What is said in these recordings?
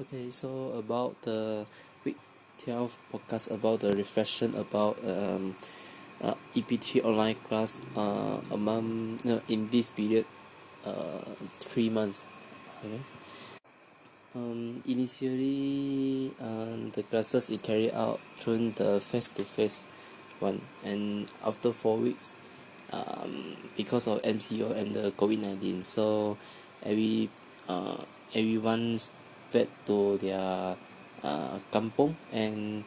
Okay, so about the week 12 podcast about the reflection about um, uh, EP3 online class uh, a month no, in this period uh, three months. Okay. Um, initially, um, the classes is carried out through the face-to-face one, and after four weeks, um, because of MCO and the COVID-19, so every uh, everyone's back to their uh, kampong and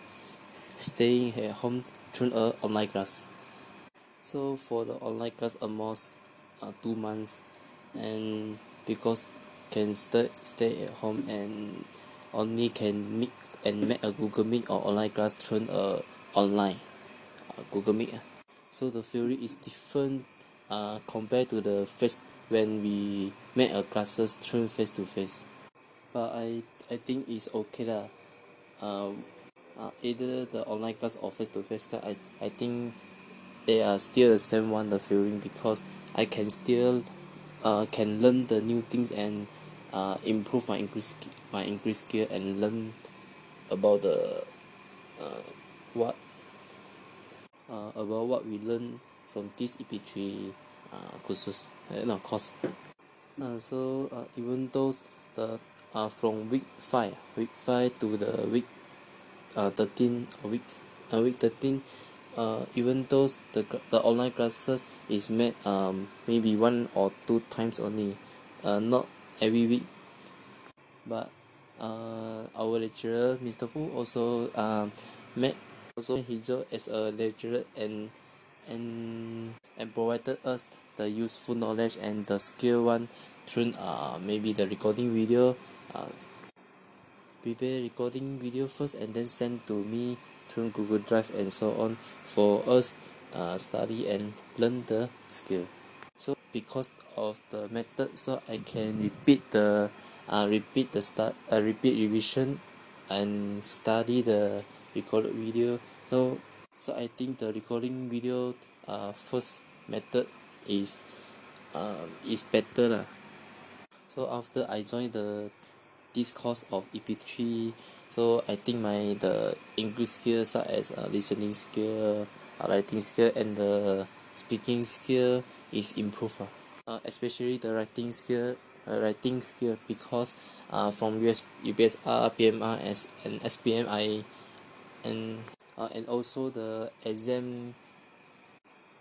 staying at home through a online class. So for the online class almost uh, two months and because can stay stay at home and only can meet and make a Google Meet or online class through a online uh, Google Meet. So the theory is different uh, compared to the face when we make a classes through face to face. But I I think it's okay lah. Um, uh, either the online class or face to face class, I I think they are still the same one the feeling because I can still uh can learn the new things and uh improve my English my English skill and learn about the uh what uh about what we learn from this EP3 uh courses uh, no course uh so uh even though the uh from week five week five to the week uh thirteen or week uh week thirteen uh even though the the online classes is made um maybe one or two times only uh not every week. But uh our lecturer Mister Hu also um met also his job as a lecturer and and and provided us the useful knowledge and the skill one through uh maybe the recording video uh prepare recording video first and then send to me through Google Drive and so on for us uh, study and learn the skill. So because of the method, so I can repeat the uh, repeat the start uh, repeat revision and study the recorded video. So so I think the recording video uh, first method is uh, is better lah. So after I join the this course of EP3 so I think my the English skills such as uh, listening skill uh, writing skill and the speaking skill is improved uh. Uh, especially the writing skill uh, writing skill because uh, from US UPSR PMR as and SPM I and uh, and also the exam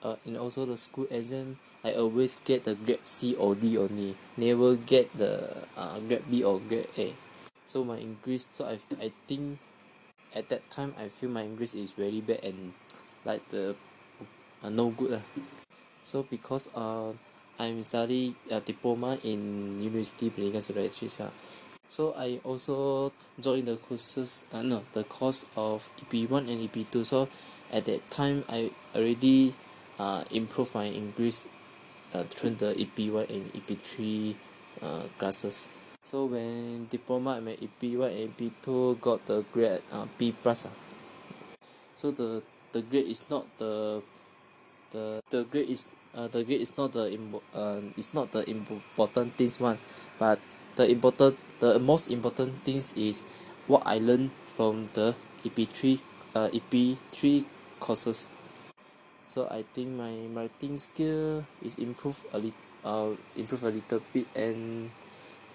uh, and also the school exam I always get the grade C or D only. Never get the uh, grade B or grade A. So my English so I I think at that time I feel my English is very bad and like the uh, no good lah. So because uh I'm study a diploma in University Pendidikan Sultan Idris so I also join the courses uh, no the course of EP1 and EP2 so at that time I already uh, improve my English uh, through the EP1 and EP3 uh, classes. So when diploma I EP1 and EP2 got the grade uh, B plus uh. so the the grade is not the the the grade is uh, the grade is not the impo- uh, it's not the important things one. But the important the most important things is what I learned from the EP3 uh, EP3 courses so I think my writing skill is improved a lit uh improved a little bit and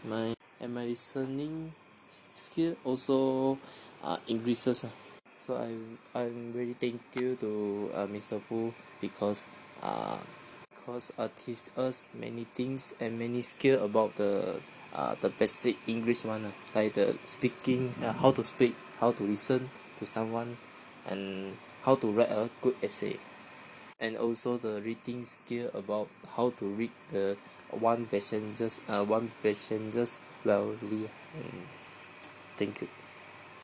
my and my listening skill also uh increases uh. so I I'm very thank you to uh, Mister Pu because uh because uh teach us many things and many skill about the uh the basic English one uh, like the speaking uh, how to speak how to listen to someone and how to write a good essay and also the reading skill about how to read the one passengers uh one passengers well mm, thank you